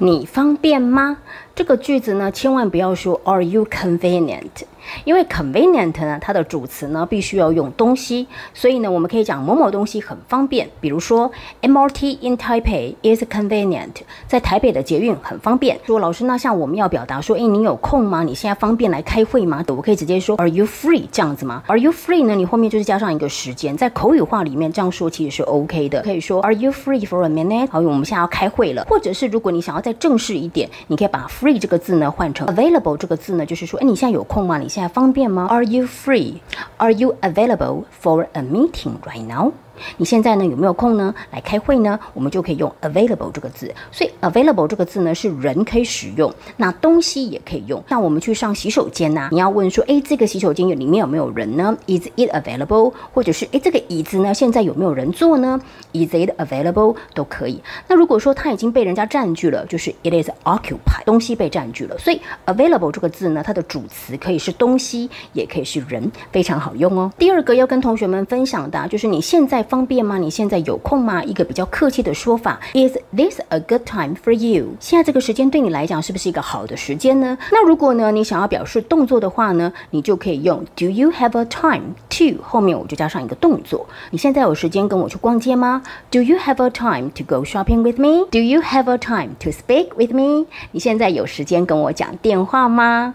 你方便吗？这个句子呢，千万不要说 Are you convenient？因为 convenient 呢，它的主词呢必须要用东西，所以呢，我们可以讲某某东西很方便。比如说，MRT in Taipei is convenient，在台北的捷运很方便。说老师，那像我们要表达说，诶，你有空吗？你现在方便来开会吗？我可以直接说 Are you free？这样子吗？Are you free 呢？你后面就是加上一个时间，在口语化里面这样说其实是 OK 的。可以说 Are you free for a minute？好，我们现在要开会了。或者是如果你想要再正式一点，你可以把 free 这个字呢换成 available 这个字呢，就是说，诶，你现在有空吗？你现方便吗？Are you free? Are you available for a meeting right now? 你现在呢有没有空呢？来开会呢？我们就可以用 available 这个字。所以 available 这个字呢是人可以使用，那东西也可以用。像我们去上洗手间呐，你要问说，哎，这个洗手间有里面有没有人呢？Is it available？或者是哎，这个椅子呢现在有没有人坐呢？Is it available？都可以。那如果说它已经被人家占据了，就是 it is occupied，东西被占据了。所以 available 这个字呢，它的主词可以是东西，也可以是人，非常好用哦。第二个要跟同学们分享的，就是你现在。方便吗？你现在有空吗？一个比较客气的说法，Is this a good time for you？现在这个时间对你来讲是不是一个好的时间呢？那如果呢，你想要表示动作的话呢，你就可以用 Do you have a time to？后面我就加上一个动作。你现在有时间跟我去逛街吗？Do you have a time to go shopping with me？Do you have a time to speak with me？你现在有时间跟我讲电话吗？